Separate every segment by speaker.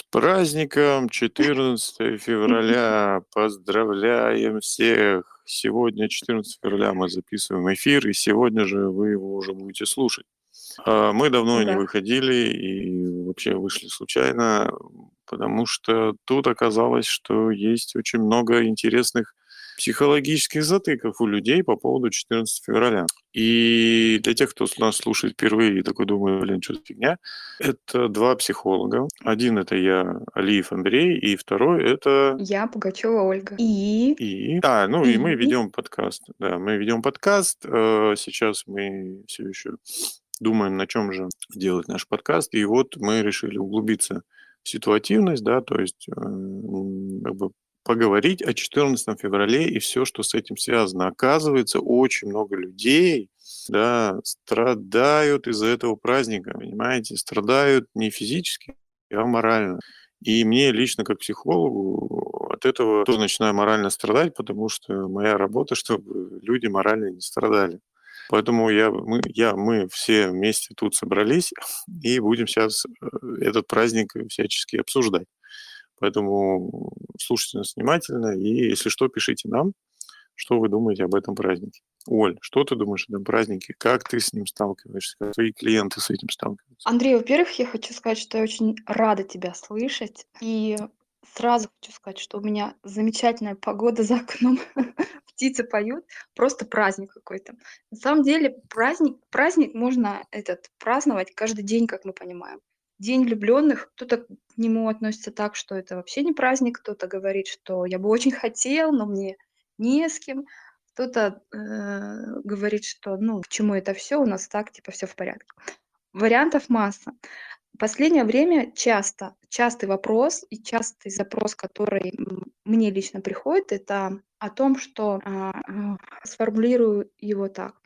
Speaker 1: С праздником 14 февраля! Поздравляем всех! Сегодня 14 февраля мы записываем эфир, и сегодня же вы его уже будете слушать. А, мы давно не
Speaker 2: Да.
Speaker 1: выходили и вообще вышли случайно, потому что тут оказалось, что есть очень много интересных психологических затыков у людей по поводу 14 февраля. И для тех, кто нас слушает впервые и такой думает, блин, что за фигня, это два психолога. Один это я, Алиев Андрей, и второй это
Speaker 2: Я Пугачева Ольга. И
Speaker 1: и... А, ну и мы
Speaker 2: И?
Speaker 1: ведем подкаст. Да, мы ведем подкаст. Э, Сейчас мы все еще думаем, на чем же делать наш подкаст. И вот мы решили углубиться в ситуативность, да, то есть э, как бы поговорить о 14 феврале и все, что с этим связано. Оказывается, очень много людей, да, страдают из-за этого праздника, понимаете, страдают не физически, а морально. И мне лично, как психологу, от этого тоже начинаю морально страдать, потому что моя работа, чтобы люди морально не страдали. Поэтому я, мы, я, мы все вместе тут собрались и будем сейчас э, этот праздник всячески обсуждать. Поэтому слушайте нас внимательно и, если что, пишите нам, что вы думаете об этом празднике. Оль, что ты думаешь об этом празднике? Как ты с ним сталкиваешься? Как твои клиенты с этим сталкиваются?
Speaker 2: Андрей, во-первых, я хочу сказать, что я очень рада тебя слышать. И сразу хочу сказать, что у меня замечательная погода за окном. Птицы поют, просто праздник какой-то. На самом деле праздник, праздник можно этот праздновать каждый день, как мы понимаем. День влюбленных, кто-то к нему относится так, что это вообще не праздник, кто-то говорит, что я бы очень хотел, но мне не с кем. Кто-то э, говорит, что ну к чему это все, у нас так, типа, все в порядке. Вариантов масса. Последнее время часто, частый вопрос и частый запрос, который мне лично приходит, это о том, что а, сформулирую его так.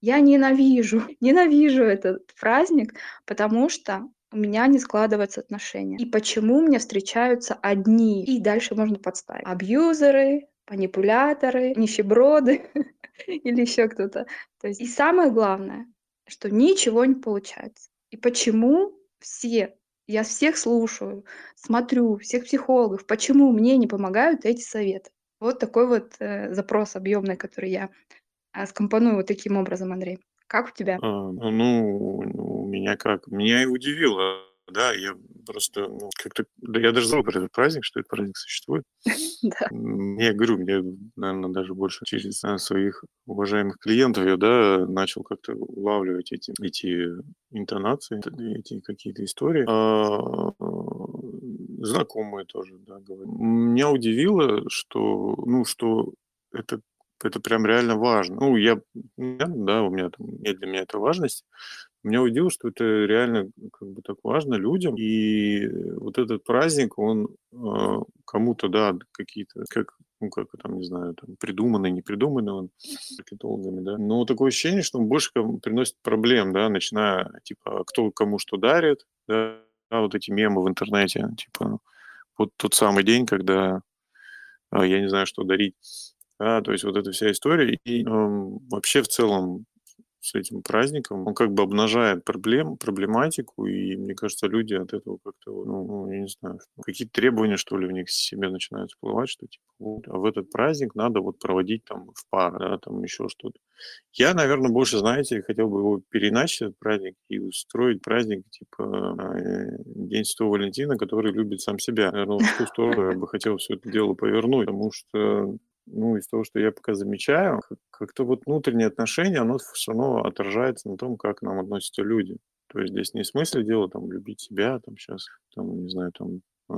Speaker 2: Я ненавижу, ненавижу этот праздник, потому что у меня не складываются отношения. И почему мне встречаются одни? И дальше можно подставить. Абьюзеры, манипуляторы, нищеброды или еще кто-то. То есть, и самое главное, что ничего не получается. И почему все, я всех слушаю, смотрю, всех психологов, почему мне не помогают эти советы? Вот такой вот э, запрос объемный, который я а, скомпоную вот таким образом, Андрей. Как у тебя?
Speaker 1: А, ну, ну, ну, меня как? Меня и удивило, да, я просто ну, как-то, да я даже забыл про этот праздник, что этот праздник существует.
Speaker 2: Да.
Speaker 1: Я говорю, мне, наверное, даже больше через а, своих уважаемых клиентов я, да, начал как-то улавливать эти, эти интонации, эти какие-то истории. А, знакомые тоже, да, говорят. Меня удивило, что, ну, что это это прям реально важно. Ну, я, да, у меня там, нет для меня это важность. Меня удивило, что это реально как бы так важно людям. И вот этот праздник, он э, кому-то, да, какие-то, как, ну, как там, не знаю, там, придуманный, не придуманный он маркетологами, да. Но такое ощущение, что он больше приносит проблем, да, начиная, типа, кто кому что дарит, да, да, вот эти мемы в интернете, типа, вот тот самый день, когда а, я не знаю, что дарить. Да, то есть вот эта вся история. И эм, вообще в целом с этим праздником он как бы обнажает проблем, проблематику, и мне кажется, люди от этого как-то, ну, ну, я не знаю, какие-то требования, что ли, в них себе начинают всплывать, что типа, вот, а в этот праздник надо вот проводить там в пар, да, там еще что-то. Я, наверное, больше, знаете, хотел бы его переначать, этот праздник, и устроить праздник, типа, э, День Святого Валентина, который любит сам себя. Наверное, в ту сторону я бы хотел все это дело повернуть, потому что ну, из того, что я пока замечаю, как- как-то вот внутреннее отношение, оно все равно отражается на том, как к нам относятся люди. То есть здесь не в смысле дела там любить себя, там сейчас, там, не знаю, там э,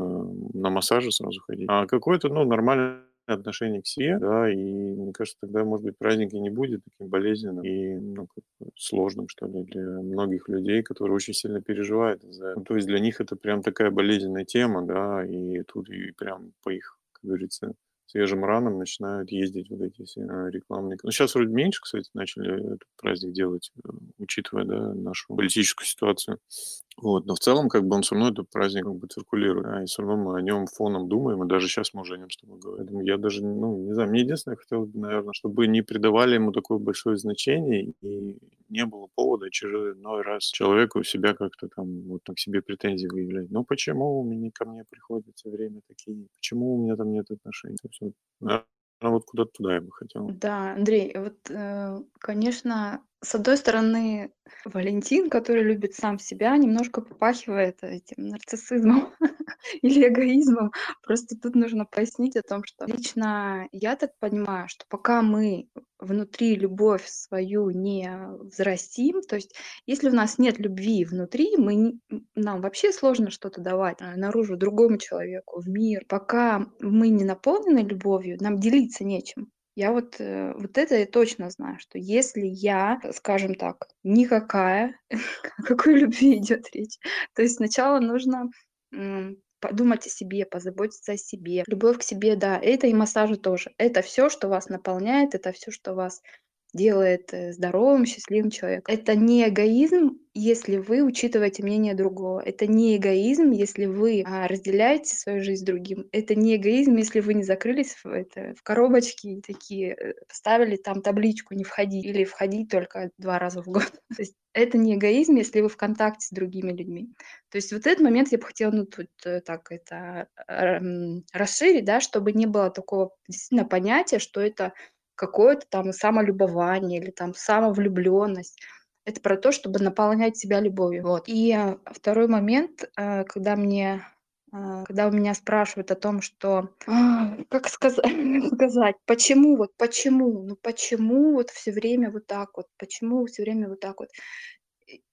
Speaker 1: на массаже сразу ходить, а какое-то, ну, нормальное отношение к себе, да, и мне кажется, тогда, может быть, праздник и не будет таким болезненным и, ну, сложным, что ли, для многих людей, которые очень сильно переживают из-за Ну, то есть для них это прям такая болезненная тема, да, и тут и прям по их, как говорится, свежим ранам начинают ездить вот эти все а, рекламные. Ну, сейчас вроде меньше, кстати, начали этот праздник делать, э, учитывая, да, нашу политическую ситуацию. Вот, но в целом, как бы он со мной этот праздник как бы циркулирует, да, и все равно мы о нем фоном думаем, и даже сейчас мы уже о нем с тобой говорим. Я даже, ну, не знаю, мне единственное хотелось бы, наверное, чтобы не придавали ему такое большое значение, и не было повода очередной раз человеку себя как-то там, вот так себе претензии выявлять. Ну, почему у меня ко мне приходит все время такие, почему у меня там нет отношений? Все, наверное, вот куда-то туда я бы хотел.
Speaker 2: Да, Андрей, вот, э, конечно, с одной стороны, Валентин, который любит сам себя, немножко попахивает этим нарциссизмом или эгоизмом. Просто тут нужно пояснить о том, что лично я так понимаю, что пока мы внутри любовь свою не взрастим, то есть если у нас нет любви внутри, мы, нам вообще сложно что-то давать а, наружу другому человеку, в мир. Пока мы не наполнены любовью, нам делиться нечем. Я вот, э, вот это я точно знаю, что если я, скажем так, никакая, о какой любви идет речь? То есть сначала нужно подумать о себе, позаботиться о себе. Любовь к себе, да, это и массажи тоже. Это все, что вас наполняет, это все, что вас делает э, здоровым, счастливым человеком. Это не эгоизм, если вы учитываете мнение другого. Это не эгоизм, если вы а, разделяете свою жизнь с другим. Это не эгоизм, если вы не закрылись в, это, в коробочки такие э, поставили там табличку «не входи» или «входи только два раза в год». То есть это не эгоизм, если вы в контакте с другими людьми. То есть вот этот момент я бы хотела ну, тут э, так это расширить, да, чтобы не было такого действительно понятия, что это какое-то там самолюбование или там самовлюбленность. Это про то, чтобы наполнять себя любовью. Вот. И э, второй момент, э, когда мне э, когда у меня спрашивают о том, что а, как сказать, сказать, почему вот, почему, ну почему вот все время вот так вот, почему все время вот так вот.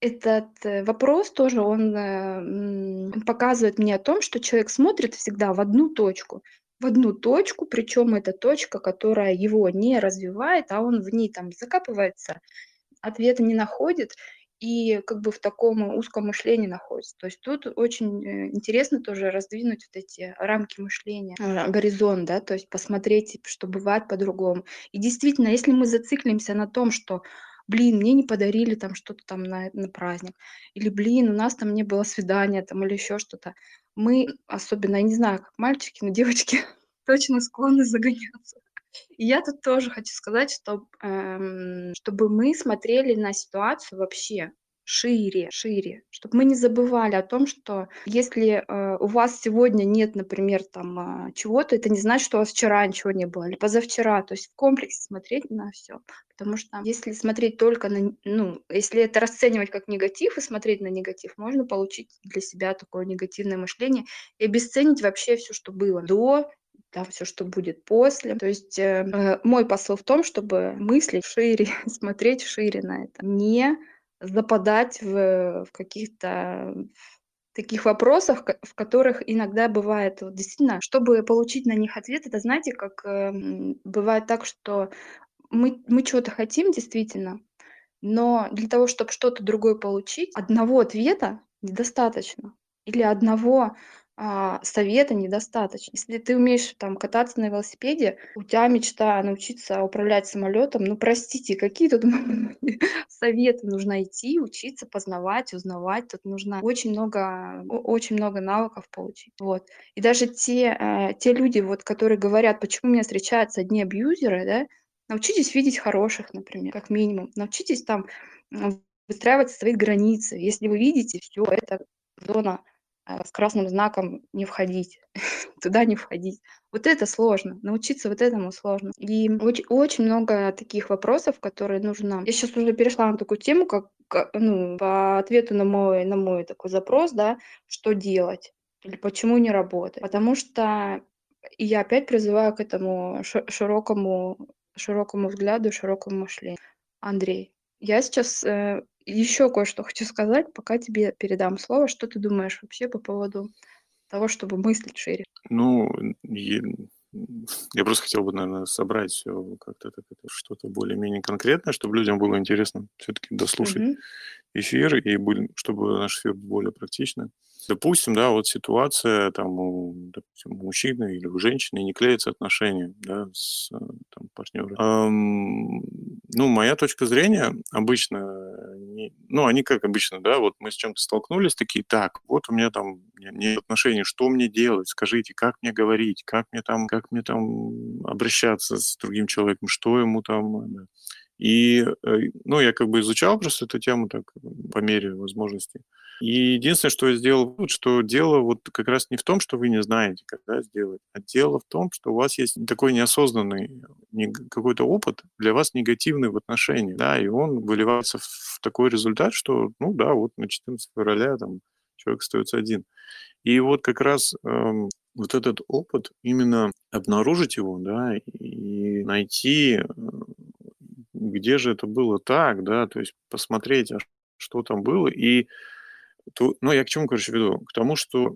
Speaker 2: Этот вопрос тоже, он показывает мне о том, что человек смотрит всегда в одну точку в одну точку, причем это точка, которая его не развивает, а он в ней там закапывается, ответа не находит и как бы в таком узком мышлении находится. То есть тут очень э, интересно тоже раздвинуть вот эти рамки мышления, э, горизонт, да, то есть посмотреть, что бывает по-другому. И действительно, если мы зациклимся на том, что блин, мне не подарили там что-то там на, на праздник, или блин, у нас там не было свидания там или еще что-то, мы, особенно, я не знаю, как мальчики, но девочки точно склонны загоняться. И я тут тоже хочу сказать, что, эм, чтобы мы смотрели на ситуацию вообще шире, шире, чтобы мы не забывали о том, что если э, у вас сегодня нет, например, там э, чего-то, это не значит, что у вас вчера ничего не было, или позавчера, то есть в комплексе смотреть на все. Потому что если смотреть только на, ну, если это расценивать как негатив и смотреть на негатив, можно получить для себя такое негативное мышление и обесценить вообще все, что было до да, все, что будет после. То есть э, э, мой посыл в том, чтобы мыслить шире, смотреть шире на это, не западать в, в каких-то таких вопросах, в которых иногда бывает вот, действительно, чтобы получить на них ответ, это знаете, как э, бывает так, что мы, мы чего-то хотим действительно, но для того, чтобы что-то другое получить, одного ответа недостаточно. Или одного а, совета недостаточно. Если ты умеешь там кататься на велосипеде, у тебя мечта научиться управлять самолетом, ну простите, какие тут советы нужно идти, учиться, познавать, узнавать. Тут нужно очень много, очень много навыков получить. Вот. И даже те, э, те люди, вот, которые говорят, почему у меня встречаются одни абьюзеры, да, научитесь видеть хороших, например, как минимум. Научитесь там выстраивать свои границы. Если вы видите, все, это зона а, с красным знаком не входить, туда не входить. Вот это сложно, научиться вот этому сложно. И очень, очень много таких вопросов, которые нужно... Я сейчас уже перешла на такую тему, как, ну, по ответу на мой, на мой такой запрос, да, что делать или почему не работает. Потому что и я опять призываю к этому широкому, широкому взгляду, широкому мышлению. Андрей, я сейчас э, еще кое-что хочу сказать, пока тебе передам слово. Что ты думаешь вообще по поводу того, чтобы мыслить шире?
Speaker 1: Ну, я просто хотел бы, наверное, собрать все как-то так, это что-то более-менее конкретное, чтобы людям было интересно все-таки дослушать угу. эфир, и чтобы наш эфир был более практичный. Допустим, да, вот ситуация там у, допустим, у мужчины или у женщины не клеятся отношения, да, с там, партнером. Эм, ну, моя точка зрения обычно не ну, они как обычно, да, вот мы с чем-то столкнулись, такие, так, вот у меня там нет отношений, что мне делать, скажите, как мне говорить, как мне там, как мне там обращаться с другим человеком, что ему там, и, э, ну, я как бы изучал просто эту тему так по мере возможности. И единственное, что я сделал, что дело вот как раз не в том, что вы не знаете, когда сделать, а дело в том, что у вас есть такой неосознанный какой-то опыт для вас негативный в отношении, да, и он выливается в такой результат, что, ну да, вот на 14 февраля там человек остается один. И вот как раз эм, вот этот опыт, именно обнаружить его, да, и найти, э, где же это было так, да, то есть посмотреть, а что там было, и то, ну, я к чему, короче, веду? К тому, что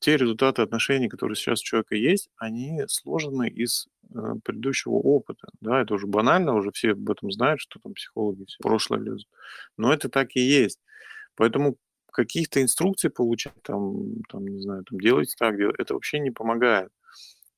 Speaker 1: те результаты отношений, которые сейчас у человека есть, они сложены из э, предыдущего опыта. Да, это уже банально, уже все об этом знают, что там психологи все прошлое лезут. Но это так и есть. Поэтому каких-то инструкций получать, там, там, не знаю, там, делайте так, делайте, это вообще не помогает.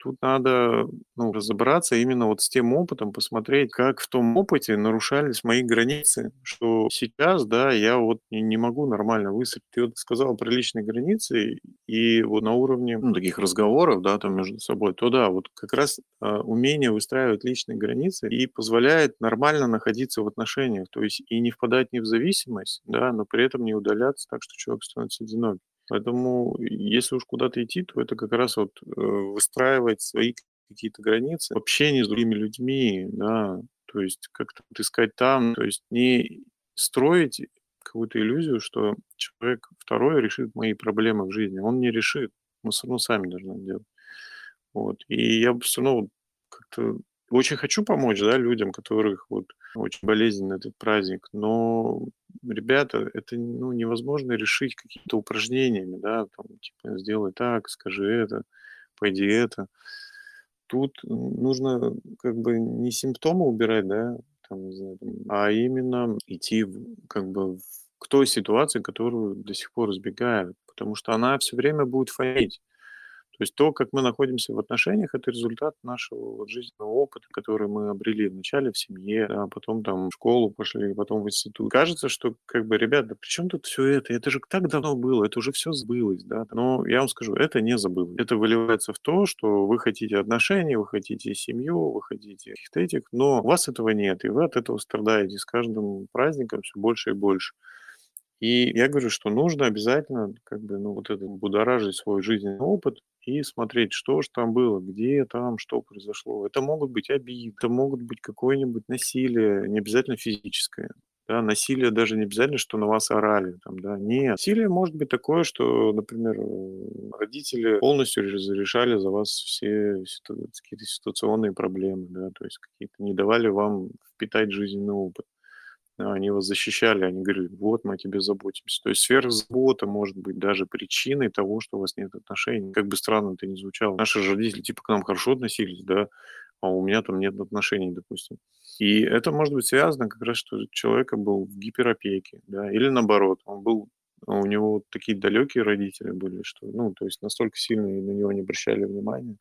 Speaker 1: Тут надо ну, разобраться именно вот с тем опытом, посмотреть, как в том опыте нарушались мои границы, что сейчас, да, я вот не, могу нормально выстроить. Ты вот сказал про личные границы, и вот на уровне ну, таких разговоров, да, там между собой, то да, вот как раз э, умение выстраивать личные границы и позволяет нормально находиться в отношениях, то есть и не впадать не в зависимость, да, но при этом не удаляться так, что человек становится одиноким. Поэтому, если уж куда-то идти, то это как раз вот э, выстраивать свои какие-то границы в общении с другими людьми, да, то есть как-то искать там, то есть не строить какую-то иллюзию, что человек второй решит мои проблемы в жизни. Он не решит, мы все равно сами должны делать. Вот. И я все равно как-то очень хочу помочь, да, людям, которых вот очень болезненный этот праздник, но, ребята, это ну, невозможно решить какими-то упражнениями, да, там, типа, сделай так, скажи это, пойди это. Тут нужно как бы не симптомы убирать, да, там, не знаю, а именно идти как бы к той ситуации, которую до сих пор избегают, потому что она все время будет фонить. То есть то, как мы находимся в отношениях, это результат нашего вот жизненного опыта, который мы обрели вначале в семье, а потом там в школу пошли, потом в институт. Кажется, что как бы, ребята, при чем тут все это? Это же так давно было, это уже все сбылось, да? Но я вам скажу, это не забылось. Это выливается в то, что вы хотите отношений, вы хотите семью, вы хотите каких-то этих, но у вас этого нет, и вы от этого страдаете с каждым праздником все больше и больше. И я говорю, что нужно обязательно как бы, ну, вот это будоражить свой жизненный опыт и смотреть, что же там было, где там, что произошло. Это могут быть обиды, это могут быть какое-нибудь насилие, не обязательно физическое. Да, насилие даже не обязательно, что на вас орали. Там, да. Нет. Насилие может быть такое, что, например, родители полностью разрешали за вас все какие-то ситуационные проблемы, да, то есть какие-то не давали вам впитать жизненный опыт они вас защищали, они говорили, вот мы о тебе заботимся. То есть сверхзабота может быть даже причиной того, что у вас нет отношений. Как бы странно это ни звучало. Наши родители типа к нам хорошо относились, да, а у меня там нет отношений, допустим. И это может быть связано как раз, что человека был в гиперопеке, да, или наоборот, он был у него вот такие далекие родители были, что, ну, то есть настолько сильно на него не обращали внимания,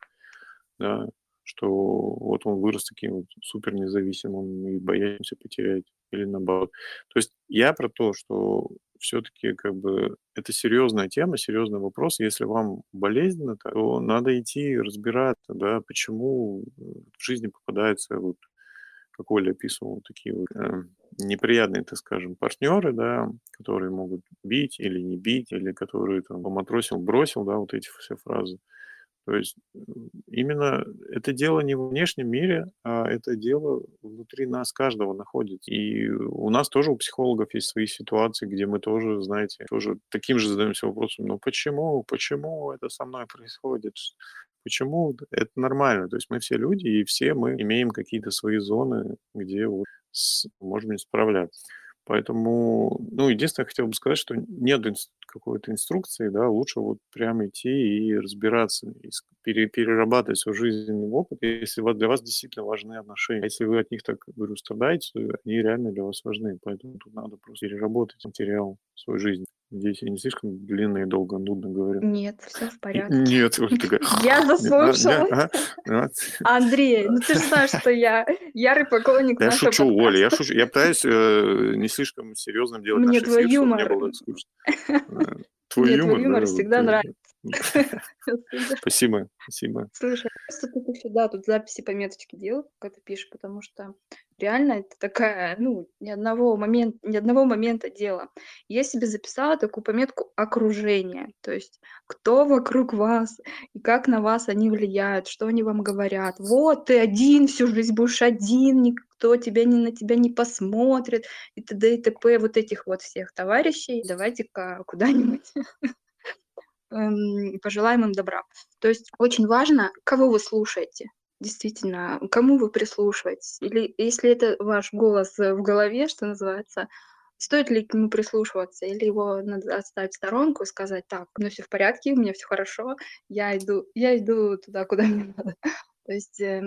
Speaker 1: да, что вот он вырос таким вот супер независимым и боялся потерять или наоборот. То есть я про то, что все-таки как бы это серьезная тема, серьезный вопрос. Если вам болезненно, то надо идти разбираться, да, почему в жизни попадаются вот как Оля описывал, такие вот э, неприятные, так скажем, партнеры, да, которые могут бить или не бить, или которые там поматросил, бросил, да, вот эти все фразы. То есть именно это дело не в внешнем мире, а это дело внутри нас каждого находится. И у нас тоже у психологов есть свои ситуации, где мы тоже, знаете, тоже таким же задаемся вопросом, ну почему, почему это со мной происходит? Почему это нормально? То есть мы все люди, и все мы имеем какие-то свои зоны, где с, можем не справляться. Поэтому, ну, единственное, хотел бы сказать, что нет какой-то инструкции, да, лучше вот прямо идти и разбираться, и пере, перерабатывать свой жизненный опыт, если для вас действительно важны отношения. Если вы от них, так говорю, страдаете, то они реально для вас важны. Поэтому тут надо просто переработать материал свой жизни. Надеюсь, я не слишком длинно и долго, нудно говорю.
Speaker 2: Нет, все в порядке.
Speaker 1: Нет, уже такая...
Speaker 2: Я
Speaker 1: А,
Speaker 2: заслушалась.
Speaker 1: а, а.
Speaker 2: Андрей, ну ты же знаешь, что я ярый поклонник
Speaker 1: Я шучу, Оля, я шучу. Я пытаюсь э, не слишком серьезным делать
Speaker 2: Мне
Speaker 1: наш
Speaker 2: твой
Speaker 1: эфир, чтобы не
Speaker 2: юмор,
Speaker 1: было скучно. Э, Твой
Speaker 2: мне твой
Speaker 1: юмор,
Speaker 2: юмор
Speaker 1: да,
Speaker 2: всегда
Speaker 1: э,
Speaker 2: нравится.
Speaker 1: Спасибо, спасибо.
Speaker 2: Слушай, я просто тут еще, да, тут записи пометочки делаю, как ты пишешь, потому что реально это такая, ну, ни одного момента, ни одного момента дело. Я себе записала такую пометку окружение, то есть кто вокруг вас и как на вас они влияют, что они вам говорят. Вот ты один, всю жизнь будешь один, никто тебя не на тебя не посмотрит и т.д. и т.п. Вот этих вот всех товарищей давайте-ка куда-нибудь пожелаем им добра. То есть очень важно, кого вы слушаете. Действительно, кому вы прислушиваетесь. Или если это ваш голос э, в голове, что называется, стоит ли к нему прислушиваться, или его надо отставить в сторонку и сказать, так, у меня все в порядке, у меня все хорошо, я иду, я иду туда, куда мне надо. То есть э,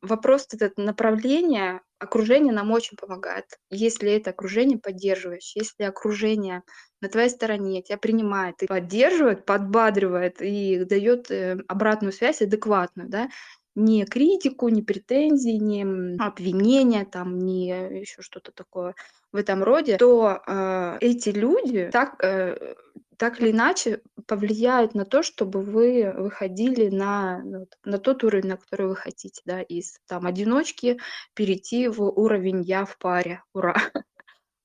Speaker 2: вопрос этот направления, окружение нам очень помогает. Если это окружение поддерживающее, если окружение на твоей стороне тебя принимает и поддерживает, подбадривает и дает э, обратную связь адекватную, да, не критику, не претензии, не обвинения, там, не еще что-то такое в этом роде, то э, эти люди так, э, так или иначе повлияют на то, чтобы вы выходили на, ну, на тот уровень, на который вы хотите, да, из там одиночки перейти в уровень я в паре, ура.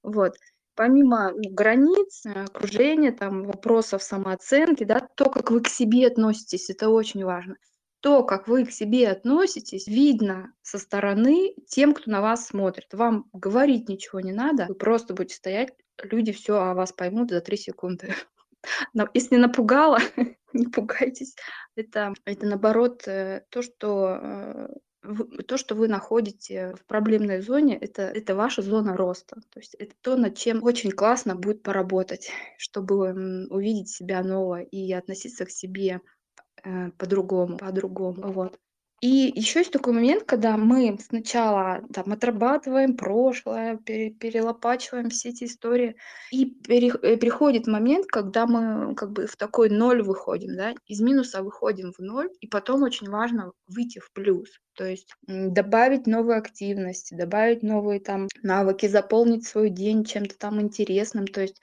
Speaker 2: Вот. Помимо ну, границ, э, окружения, там, вопросов самооценки, да, то, как вы к себе относитесь, это очень важно. То, как вы к себе относитесь, видно со стороны тем, кто на вас смотрит. Вам говорить ничего не надо, вы просто будете стоять, люди все о вас поймут за три секунды. Но если напугало, не пугайтесь. Это, это наоборот э, то, что э, то, что вы находите в проблемной зоне, это, это ваша зона роста. То есть это то, над чем очень классно будет поработать, чтобы увидеть себя нового и относиться к себе э, по-другому, по-другому. Вот. И еще есть такой момент, когда мы сначала там отрабатываем прошлое, пере- перелопачиваем все эти истории, и э, приходит момент, когда мы как бы в такой ноль выходим, да, из минуса выходим в ноль, и потом очень важно выйти в плюс, то есть добавить новые активности, добавить новые там навыки, заполнить свой день чем-то там интересным, то есть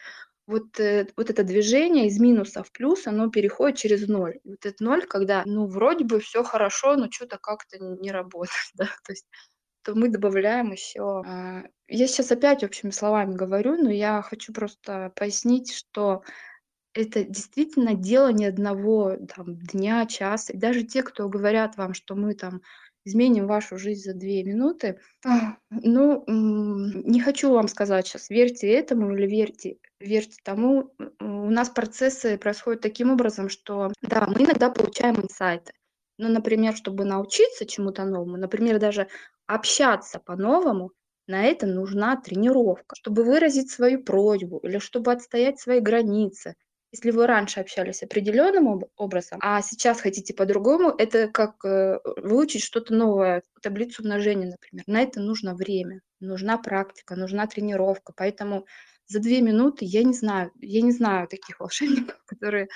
Speaker 2: вот, э, вот это движение из минуса в плюс, оно переходит через ноль. Вот этот ноль, когда, ну, вроде бы все хорошо, но что-то как-то не работает, да, то есть то мы добавляем еще. Я сейчас опять общими словами говорю, но я хочу просто пояснить, что это действительно дело не одного там, дня, часа. И даже те, кто говорят вам, что мы там изменим вашу жизнь за две минуты, а, ну, не хочу вам сказать сейчас, верьте этому или верьте, верьте тому. У нас процессы происходят таким образом, что, да, мы иногда получаем инсайты. Ну, например, чтобы научиться чему-то новому, например, даже общаться по-новому, на это нужна тренировка, чтобы выразить свою просьбу или чтобы отстоять свои границы. Если вы раньше общались определенным об- образом, а сейчас хотите по-другому, это как э, выучить что-то новое, таблицу умножения, например. На это нужно время, нужна практика, нужна тренировка. Поэтому за две минуты я не знаю, я не знаю таких волшебников, которые...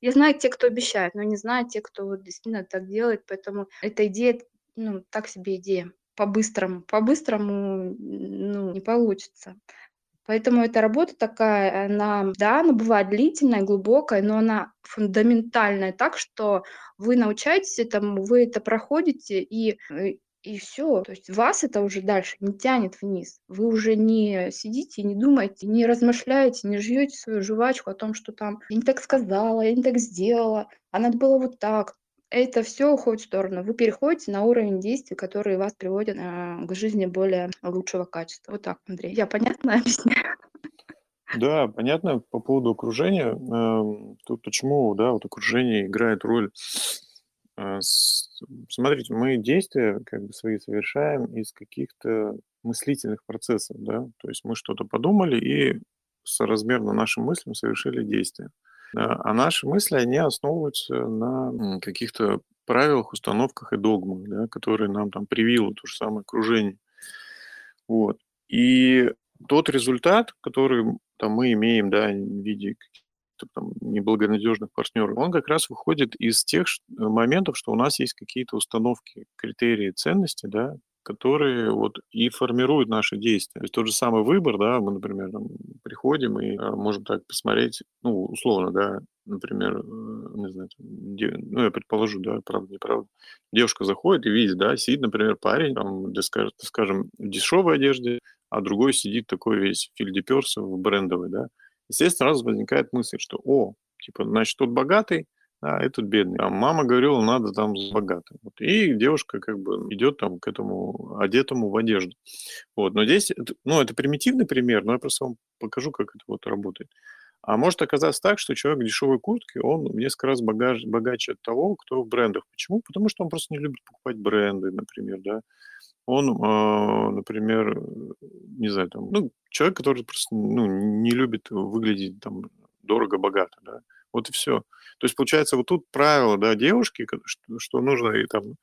Speaker 2: Я знаю те, кто обещает, но не знаю те, кто вот действительно так делает. Поэтому эта идея, ну, так себе идея по-быстрому. По-быстрому, ну, не получится. Поэтому эта работа такая, она, да, она бывает длительная, глубокая, но она фундаментальная так, что вы научаетесь этому, вы это проходите, и, э, и все. То есть вас это уже дальше не тянет вниз. Вы уже не сидите, не думаете, не размышляете, не жуете свою жвачку о том, что там я не так сказала, я не так сделала, а надо было вот так это все уходит в сторону. Вы переходите на уровень действий, которые вас приводят а, к жизни более лучшего качества. Вот так, Андрей. Я понятно объясняю?
Speaker 1: Да, понятно по поводу окружения. Эм, Тут почему, да, вот окружение играет роль. С- Смотрите, мы действия как бы свои совершаем из каких-то мыслительных процессов, да, то есть мы что-то подумали и соразмерно нашим мыслям совершили действие. Да, А наши мысли, они основываются на каких-то правилах, установках и догмах, да, которые нам там привило то же самое окружение. Вот. И тот результат, который там мы имеем, да, в виде там, неблагонадежных партнеров, он как раз выходит из тех моментов, что у нас есть какие-то установки, критерии ценности, да, которые вот и формируют наши действия. То есть тот же самый выбор, да, мы, например, там, приходим и а, можем так посмотреть, ну, условно, да, например, э, не знаю, де, ну, я предположу, да, правда, неправда, девушка заходит и видит, да, сидит, например, парень, там, скажем, в дешевой одежде, а другой сидит такой весь фильдеперс в брендовой, да. Естественно, сразу возникает мысль, что, о, типа, значит, тот богатый, а этот бедный. А мама говорила, надо там с богатым. Вот. И девушка как бы идет там к этому одетому в одежду. Вот. Но здесь, ну, это примитивный пример, но я просто вам покажу, как это вот работает. А может оказаться так, что человек в дешевой куртке, он в несколько раз богаче от того, кто в брендах. Почему? Потому что он просто не любит покупать бренды, например, да. Он, э, например, не знаю, там, ну, человек, который просто ну, не любит выглядеть там дорого-богато, да. Вот и все. То есть, получается, вот тут правило, да, девушки, что, нужно и там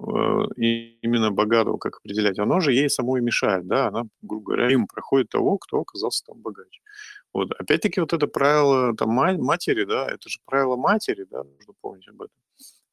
Speaker 1: э, и именно богатого как определять, оно же ей самой мешает, да, она, грубо говоря, им проходит того, кто оказался там богаче. Вот, опять-таки, вот это правило там матери, да, это же правило матери, да, нужно помнить об этом.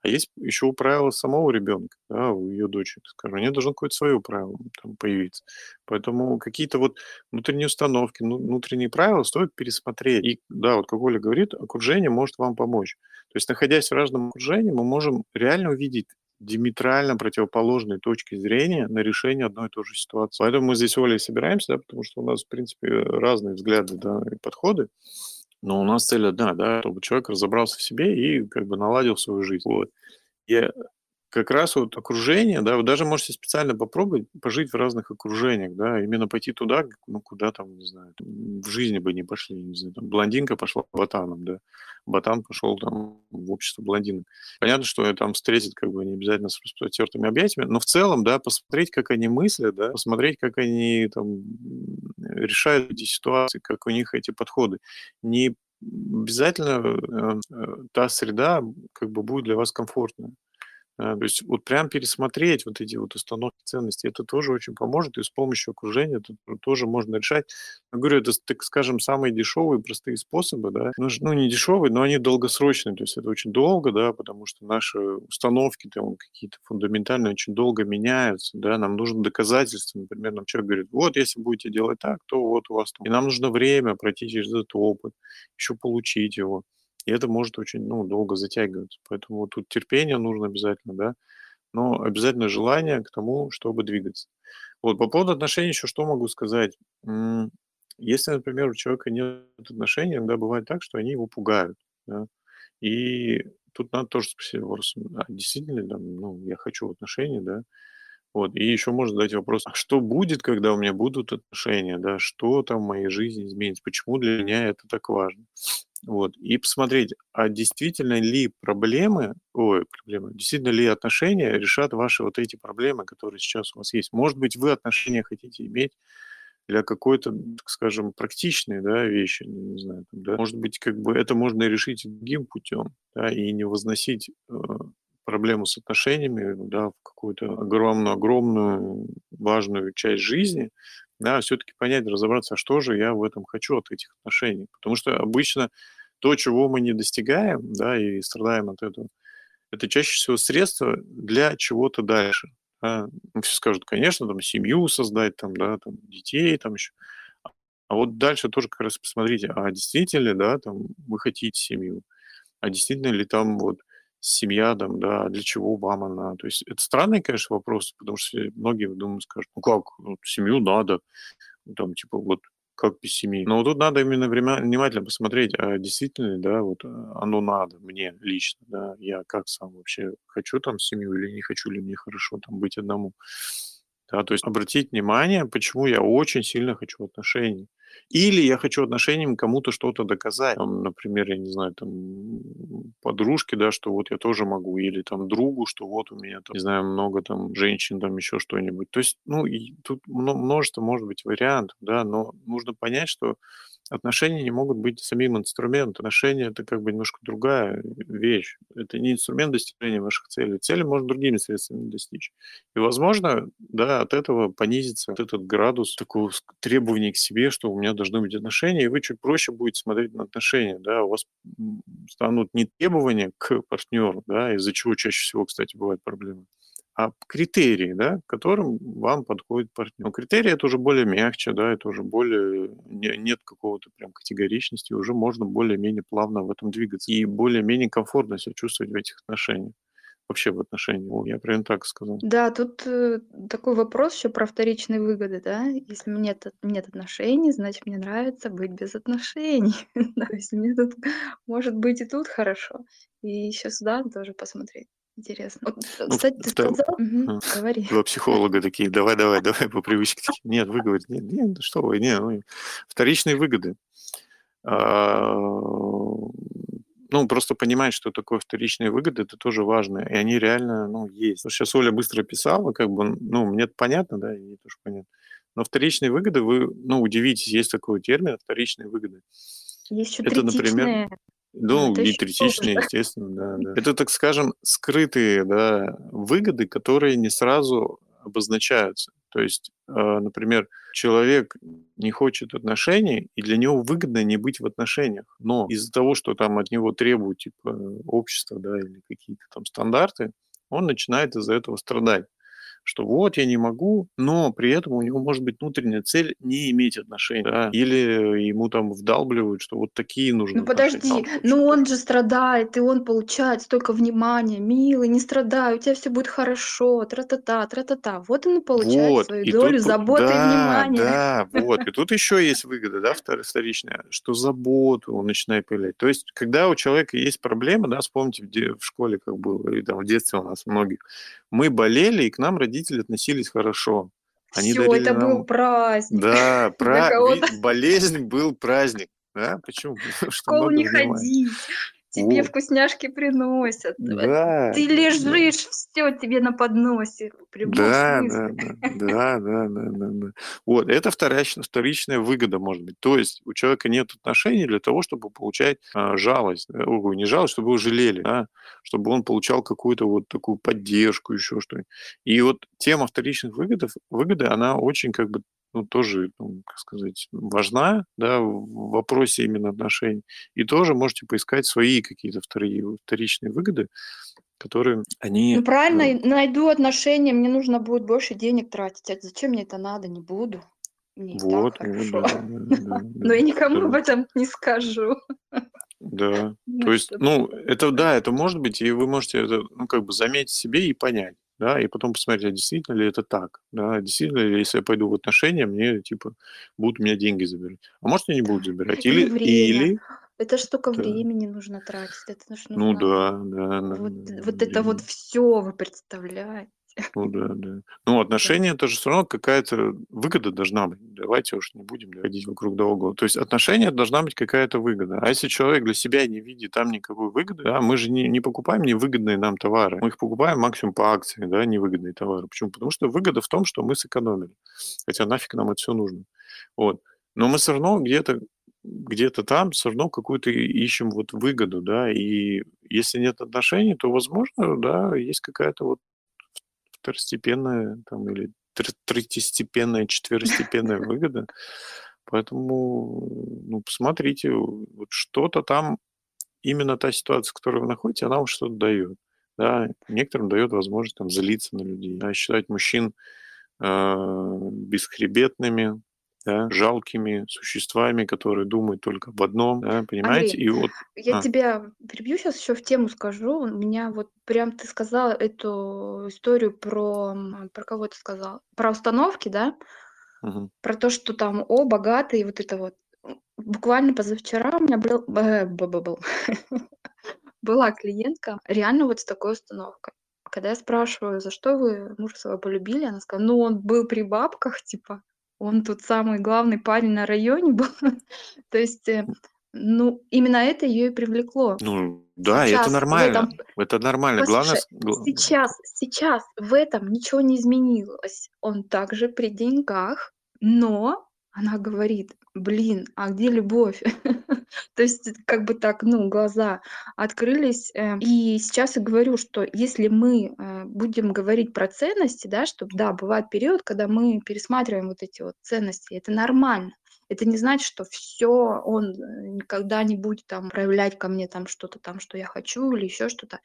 Speaker 1: А есть еще правило самого ребенка, да, у ее дочери, скажем, у нее должно какое-то свое правило там появиться. Поэтому какие-то вот внутренние установки, ну, внутренние правила стоит пересмотреть. И да, вот как Оля говорит, окружение может вам помочь. То есть, находясь в разном окружении, мы можем реально увидеть диаметрально противоположные точки зрения на решение одной и той же ситуации. Поэтому мы здесь с Олей собираемся, да, потому что у нас, в принципе, разные взгляды да, и подходы. Но у нас цель одна, да, чтобы человек разобрался в себе и как бы наладил свою жизнь. Вот. И как раз вот окружение, да, вы даже можете специально попробовать пожить в разных окружениях, да, именно пойти туда, ну, куда там, не знаю, в жизни бы не пошли, не знаю, там, блондинка пошла ботаном, да, ботан пошел там в общество блондинок. Понятно, что там встретить как бы не обязательно с протертыми объятиями, но в целом, да, посмотреть, как они мыслят, да, посмотреть, как они там решают эти ситуации, как у них эти подходы. Не обязательно э, э, та среда как бы будет для вас комфортная. А, то есть вот прям пересмотреть вот эти вот установки ценностей, это тоже очень поможет, и с помощью окружения это тоже можно решать. Я говорю, это, так скажем, самые дешевые, простые способы, да, ну, ну не дешевые, но они долгосрочные, то есть это очень долго, да, потому что наши установки там какие-то фундаментальные очень долго меняются, да, нам нужно доказательство, например, нам человек говорит, вот если будете делать так, то вот у вас там, и нам нужно время пройти через этот опыт, еще получить его. И это может очень ну, долго затягиваться. Поэтому тут терпение нужно обязательно, да, но обязательно желание к тому, чтобы двигаться. Вот по поводу отношений еще что могу сказать? Если, например, у человека нет отношений, иногда бывает так, что они его пугают. Да? И тут надо тоже спросить вопрос, а действительно ли ну, я хочу отношения, да? Вот. И еще можно задать вопрос, а что будет, когда у меня будут отношения, да? Что там в моей жизни изменится? Почему для меня это так важно? Вот. И посмотреть, а действительно ли проблемы, ой, проблемы, действительно ли отношения решат ваши вот эти проблемы, которые сейчас у вас есть. Может быть, вы отношения хотите иметь для какой-то, так скажем, практичной да, вещи, не знаю, там, да. Может быть, как бы это можно решить другим путем, да, и не возносить э, проблему с отношениями, да, в какую-то огромную, огромную важную часть жизни, да, все-таки понять, разобраться, что же я в этом хочу от этих отношений. Потому что обычно то, чего мы не достигаем, да, и страдаем от этого, это чаще всего средство для чего-то дальше. Да. Ну, все скажут, конечно, там семью создать, там, да, там, детей, там еще. А вот дальше тоже как раз посмотрите, а действительно да, там, вы хотите семью, а действительно ли там вот семья, там, да, для чего вам она? То есть это странный, конечно, вопрос, потому что многие, думаю, скажут, ну как, ну, семью надо, ну, там, типа, вот как без семьи. Но тут надо именно время, внимательно посмотреть, а действительно ли, да, вот а, оно надо мне лично, да, я как сам вообще хочу там семью или не хочу ли мне хорошо там быть одному. Да, то есть обратить внимание, почему я очень сильно хочу отношений. Или я хочу отношениям кому-то что-то доказать. Там, например, я не знаю, там, подружке, да, что вот я тоже могу. Или там другу, что вот у меня там, не знаю, много там женщин, там еще что-нибудь. То есть, ну, и тут множество, может быть, вариантов, да, но нужно понять, что отношения не могут быть самим инструментом. Отношения – это как бы немножко другая вещь. Это не инструмент достижения ваших целей. Цели можно другими средствами достичь. И, возможно, да, от этого понизится вот этот градус такого требования к себе, что у меня должны быть отношения, и вы чуть проще будете смотреть на отношения. Да, у вас станут не требования к партнеру, да, из-за чего чаще всего, кстати, бывают проблемы, а критерии, да, к которым вам подходит партнер. Но критерии это уже более мягче, да, это уже более не, нет какого-то прям категоричности, уже можно более-менее плавно в этом двигаться и более-менее комфортно себя чувствовать в этих отношениях вообще в отношениях. Я прям так сказал.
Speaker 2: Да, тут э, такой вопрос еще про вторичные выгоды, да. Если нет, нет отношений, значит, мне нравится быть без отношений. да, если мне тут может быть и тут хорошо. И еще сюда тоже посмотреть. Интересно. Вот, э, ну, кстати, ты
Speaker 1: сказал... Угу, говори. Два психолога такие, давай, давай, давай по привычке. Такие, нет, вы говорите, нет, нет, ну что вы, нет. Ну, вторичные выгоды. А, ну, просто понимать, что такое вторичные выгоды, это тоже важно. И они реально, ну, есть. Сейчас Оля быстро писала, как бы, ну, мне это понятно, да, и ей тоже понятно. Но вторичные выгоды, вы, ну, удивитесь, есть такой термин, вторичные выгоды.
Speaker 2: Есть еще это, например,
Speaker 1: ну, это и третичные, естественно, да, да. Это, так скажем, скрытые, да, выгоды, которые не сразу обозначаются. То есть, э, например, человек не хочет отношений, и для него выгодно не быть в отношениях. Но из-за того, что там от него требуют типа общество, да, или какие-то там стандарты, он начинает из-за этого страдать что вот я не могу, но при этом у него может быть внутренняя цель не иметь отношений, да, или ему там вдалбливают, что вот такие нужны.
Speaker 2: Ну подожди, ну он же страдает, и он получает столько внимания, милый, не страдай, у тебя все будет хорошо, тра-та-та, тра-та-та. Вот он и получает вот, свою и долю тут, заботы да, и внимания.
Speaker 1: Да, вот, и тут еще есть выгода, да, вторичная, что заботу он начинает появлять. То есть, когда у человека есть проблемы, да, вспомните, где в школе как было, и там в детстве у нас многих, мы болели, и к нам родители относились хорошо.
Speaker 2: Они Все, это нам... был праздник.
Speaker 1: Да, пра... болезнь был праздник. Да? Почему?
Speaker 2: В школу не ходить тебе вот. вкусняшки приносят. Да, Ты лежишь, да. все тебе на подносе.
Speaker 1: Да, да, да, да, да, да, да, да. Вот, это вторичная, вторичная выгода, может быть. То есть у человека нет отношений для того, чтобы получать а, жалость. Ой, не жалость, чтобы его жалели, да? чтобы он получал какую-то вот такую поддержку, еще что-нибудь. И вот тема вторичных выгодов, выгоды, она очень как бы ну, тоже, ну, как сказать, важна, да, в вопросе именно отношений. И тоже можете поискать свои какие-то вторые, вторичные выгоды, которые они...
Speaker 2: Ну, правильно, ну, найду отношения, мне нужно будет больше денег тратить. А зачем мне это надо? Не буду. Мне вот, так хорошо. Да, да, да, Но я никому об этом не скажу.
Speaker 1: Да, то есть, ну, это, да, это может быть, и вы можете это, ну, как бы заметить себе и понять да, и потом посмотреть, а действительно ли это так, да, действительно ли, если я пойду в отношения, мне, типа, будут у меня деньги забирать. А может, они не будут забирать. Или,
Speaker 2: или это ж столько да. времени нужно тратить. Это ж
Speaker 1: ну да, да.
Speaker 2: Вот, да, вот это вот все вы представляете.
Speaker 1: Ну да, да. Ну, отношения это же все равно какая-то выгода должна быть. Давайте уж не будем ходить вокруг да около. То есть отношения должна быть какая-то выгода. А если человек для себя не видит там никакой выгоды, да, мы же не, не покупаем невыгодные нам товары. Мы их покупаем максимум по акции, да, невыгодные товары. Почему? Потому что выгода в том, что мы сэкономили. Хотя нафиг нам это все нужно. Вот. Но мы все равно где-то где-то там все равно какую-то ищем вот выгоду, да, и если нет отношений, то, возможно, да, есть какая-то вот второстепенная там, или третьестепенная, четверостепенная выгода. Поэтому, ну, посмотрите, вот что-то там, именно та ситуация, в которой вы находитесь, она вам что-то дает. Да, некоторым дает возможность там злиться на людей, да, считать мужчин э, бесхребетными, да, жалкими существами, которые думают только об одном, да, понимаете?
Speaker 2: Андрей, и вот, я а. тебя перебью сейчас еще в тему скажу. У меня вот прям ты сказала эту историю про про кого ты сказал? Про установки, да? Угу. Про то, что там о богатый, вот это вот. Буквально позавчера у меня был, э, был была клиентка реально вот с такой установкой. Когда я спрашиваю, за что вы мужа своего полюбили, она сказала, ну он был при бабках, типа, он тут самый главный парень на районе был. То есть, э, ну, именно это ее и привлекло.
Speaker 1: Ну, да, сейчас это нормально. Этом... Это нормально. Главное...
Speaker 2: Сейчас, сейчас в этом ничего не изменилось. Он также при деньгах, но она говорит: "Блин, а где любовь?" То есть как бы так, ну, глаза открылись. Э, и сейчас я говорю, что если мы, э, будем говорить про ценности, да, что да, бывает период, когда мы пересматриваем вот эти вот ценности. Это нормально. Это не значит, что все он, э, никогда не будет там проявлять ко мне там что-то там, что я хочу или еще что-то.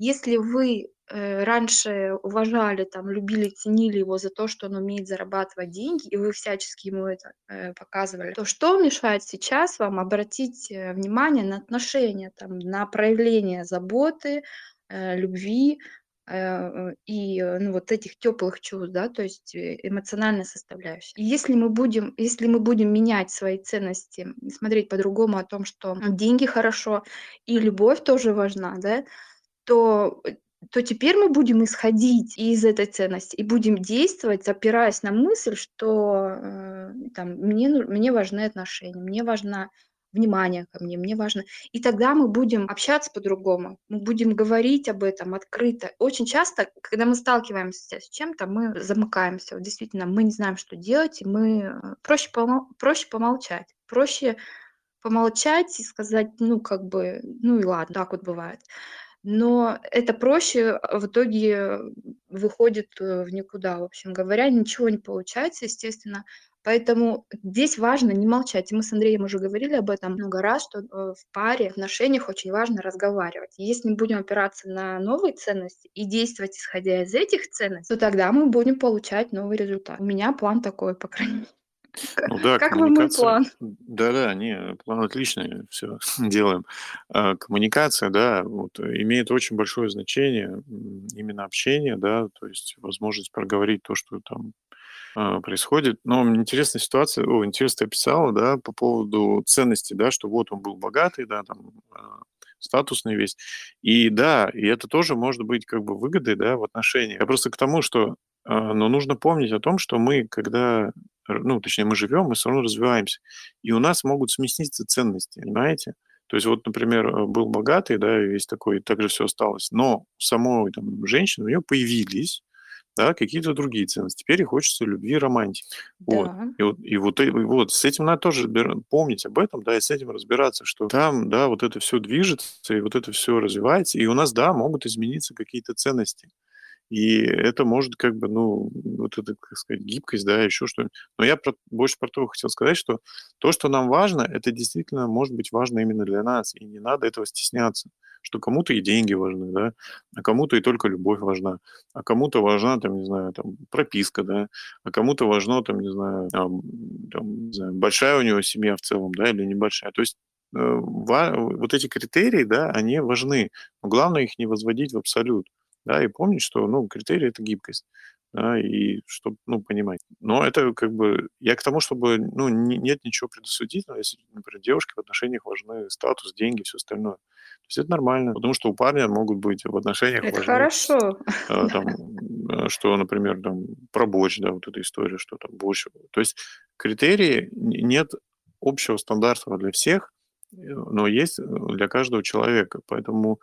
Speaker 2: Если вы, э, раньше уважали, там, любили, ценили его за то, что он умеет зарабатывать деньги, и вы всячески ему это, э, показывали, то что мешает сейчас вам обратить, э, внимание на отношения, там, на проявление заботы, э, любви, э, и, э, ну, вот этих теплых чувств, да, то есть, эмоциональная составляющая. И если мы будем если мы будем менять свои ценности, смотреть по-другому о том, что деньги хорошо и любовь тоже важна, да, то э, то теперь мы будем исходить из этой ценности и будем действовать, опираясь на мысль, что э, там, мне, мне важны отношения, мне важно внимание ко мне, мне важно. И тогда мы будем общаться по-другому, мы будем говорить об этом открыто. Очень часто, когда мы сталкиваемся с чем-то, мы замыкаемся. Вот действительно, мы не знаем, что делать, и мы э, проще, помол... проще помолчать, проще помолчать и сказать, ну, как бы, ну и ладно, так вот бывает но это проще, а в итоге выходит, э, в никуда, в общем говоря, ничего не получается, естественно. Поэтому здесь важно не молчать. И мы с Андреем уже говорили об этом много раз, что, э, в паре, в отношениях очень важно разговаривать. Если мы будем опираться на новые ценности и действовать, исходя из этих ценностей, то тогда мы будем получать новый результат. У меня план такой, по крайней мере.
Speaker 1: Ну да,
Speaker 2: Как вам мой план?
Speaker 1: Да-да, не, план отличный, все делаем. А, коммуникация, да, вот, э, имеет очень большое значение, именно общение, да, то есть возможность проговорить то, что там а, происходит. Но интересная ситуация, о, интересно описала, да, по поводу ценности, да, что вот он был богатый, да, там, а, статусный весь. И да, и это тоже может быть как бы выгодой, да, в отношениях. Я просто к тому, что но нужно помнить о том, что мы, когда, ну, точнее, мы живем, мы все равно развиваемся. И у нас могут сместиться ценности, понимаете? То есть вот, например, э, был богатый, да, весь такой, и так же все осталось. Но у самой там, женщины, у нее появились да, какие-то другие ценности. Теперь хочется любви романтики. Вот.
Speaker 2: Да.
Speaker 1: И вот, и вот, и вот с этим надо тоже помнить об этом, да, и с этим разбираться, что там, да, вот это все движется, и вот это все развивается, и у нас, да, могут измениться какие-то ценности. И это может как бы, ну, вот это, как сказать, гибкость, да, еще что-нибудь. Но я про, больше про то хотел сказать, что то, что нам важно, это действительно может быть важно именно для нас, и не надо этого стесняться. Что кому-то и деньги важны, да, а кому-то и только любовь важна, а кому-то важна, там, не знаю, там, прописка, да, а кому-то важно, там, не знаю, там, там, не знаю, большая у него семья в целом, да, или небольшая. То есть э, вот эти критерии, да, они важны, но главное их не возводить в абсолют да, и помнить, что, ну, критерий– это гибкость, да, и чтобы, ну, понимать. Но это как бы, я к тому, чтобы, ну, не, нет ничего предосудительного, если, например, девушке в отношениях важны статус, деньги, все остальное. То есть это нормально, потому что у парня могут быть в отношениях
Speaker 2: Это
Speaker 1: важны,
Speaker 2: хорошо.
Speaker 1: э, там, э, что, например, там, про борщ, да, вот эта история, что там борщ. То есть критерии, нет общего стандарта для всех, но есть э, для каждого человека. Поэтому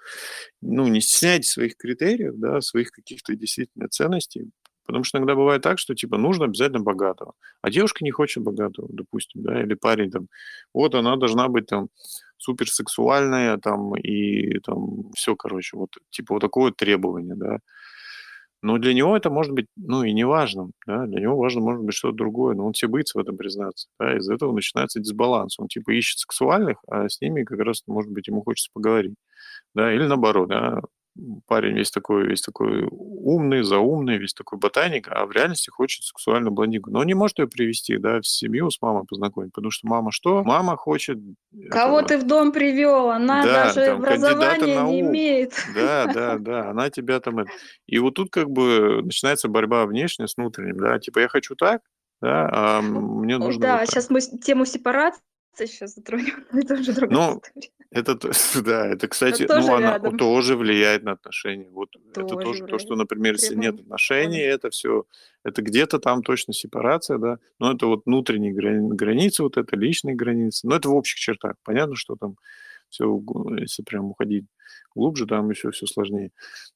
Speaker 1: ну, не стесняйтесь своих критериев, да, своих каких-то действительно ценностей, Потому что иногда бывает так, что типа нужно обязательно богатого, а девушка не хочет богатого, допустим, да, или парень там, вот она должна быть там суперсексуальная там и там все, короче, вот типа вот такое требование, да. Но для него это может быть, ну, и не важно, да, для него важно, может быть, что-то другое, но он себе боится в этом признаться, да, из-за этого начинается дисбаланс. Он, типа, ищет сексуальных, а с ними как раз, может быть, ему хочется поговорить, да, или наоборот, да, парень весь такой, весь такой умный, заумный, весь такой ботаник, а в реальности хочет сексуальную блондинку. Но он не может ее привести, да, в семью с мамой познакомить, потому что мама что? Мама хочет...
Speaker 2: Кого
Speaker 1: этого,
Speaker 2: ты в дом привел? Она
Speaker 1: да,
Speaker 2: даже
Speaker 1: там,
Speaker 2: образования не имеет.
Speaker 1: Да, да, да, она тебя там... И вот тут как бы начинается борьба внешняя с внутренним, да, типа я хочу так, да, а мне нужно
Speaker 2: Да,
Speaker 1: вот
Speaker 2: сейчас мы тему сепарации сейчас затронем. Это уже другая
Speaker 1: Ну,
Speaker 2: история.
Speaker 1: Это, да, это,
Speaker 2: Это
Speaker 1: кстати, ну,
Speaker 2: тоже
Speaker 1: она
Speaker 2: рядом.
Speaker 1: тоже влияет на отношения. Вот это
Speaker 2: Тоже
Speaker 1: тоже то, что,
Speaker 2: влияет.
Speaker 1: например, если нет отношений,
Speaker 2: ходом.
Speaker 1: это все, это где-то там точно сепарация, да, но это вот внутренние грани- границы, вот это личные границы, но это в общих чертах. Понятно, что там все, если прям уходить глубже, там еще все сложнее.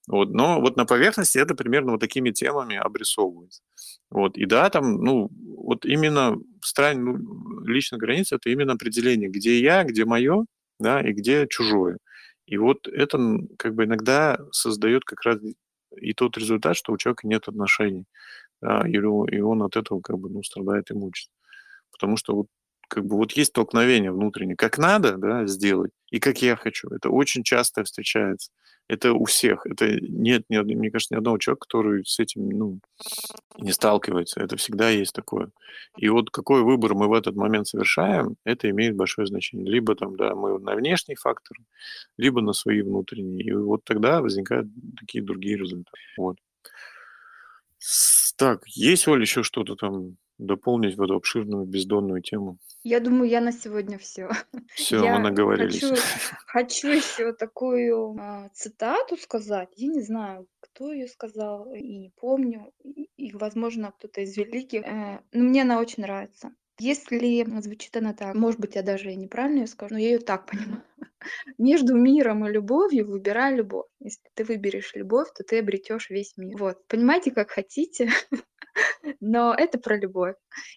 Speaker 1: Вот. Но вот на поверхности это примерно вот такими темами обрисовывается. Вот. И да, там, ну, вот именно стран, ну, личная граница – это именно определение, где я, где мое, да, и где чужое. И вот это как бы иногда создает как раз и тот результат, что у человека нет отношений, да, и, и он от этого как бы ну, страдает и мучится. Потому что вот как бы вот есть столкновение внутреннее, как надо да, сделать и как я хочу. Это очень часто встречается. Это у всех. Это нет, нет, мне кажется, ни одного человека, который с этим ну, не сталкивается. Это всегда есть такое. И вот какой выбор мы в этот момент совершаем, это имеет большое значение. Либо там, да, мы на внешний фактор, либо на свои внутренние. И вот тогда возникают такие другие результаты. Вот. Так, есть, Оля, еще что-то там дополнить в эту обширную бездонную тему?
Speaker 2: Я думаю, я на сегодня все.
Speaker 1: Все, мы наговорились.
Speaker 2: Хочу, хочу еще такую а, цитату сказать. Я не знаю, кто ее сказал, и не помню. И, и возможно, кто-то из великих. Э, но мне она очень нравится. Если звучит она так, может быть, я даже и неправильно ее скажу, но я ее так понимаю. Между миром и любовью выбирай любовь. Если ты выберешь любовь, то ты обретешь весь мир. Вот. Понимаете, как хотите. Но это про любовь.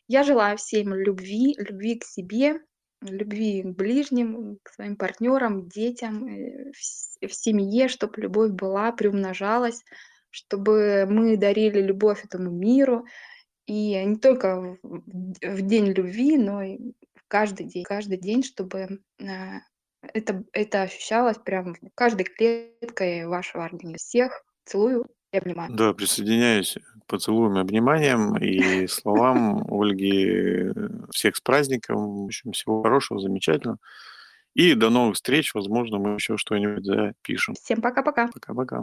Speaker 2: Я желаю всем любви, любви к себе, любви к ближним, к своим партнерам, детям, э, в семье, чтобы любовь была, приумножалась, чтобы мы дарили любовь этому миру. И не только в день любви, но и каждый день, каждый день, чтобы а, это, это ощущалось прям каждой клеткой вашего организма. Всех целую и обнимаю.
Speaker 1: Да, присоединяюсь к поцелуям и обниманиям и словам Ольги. Всех с праздником. В общем, всего хорошего, замечательно. И до новых встреч. Возможно, мы еще что-нибудь запишем.
Speaker 2: Всем пока-пока.
Speaker 1: Пока-пока.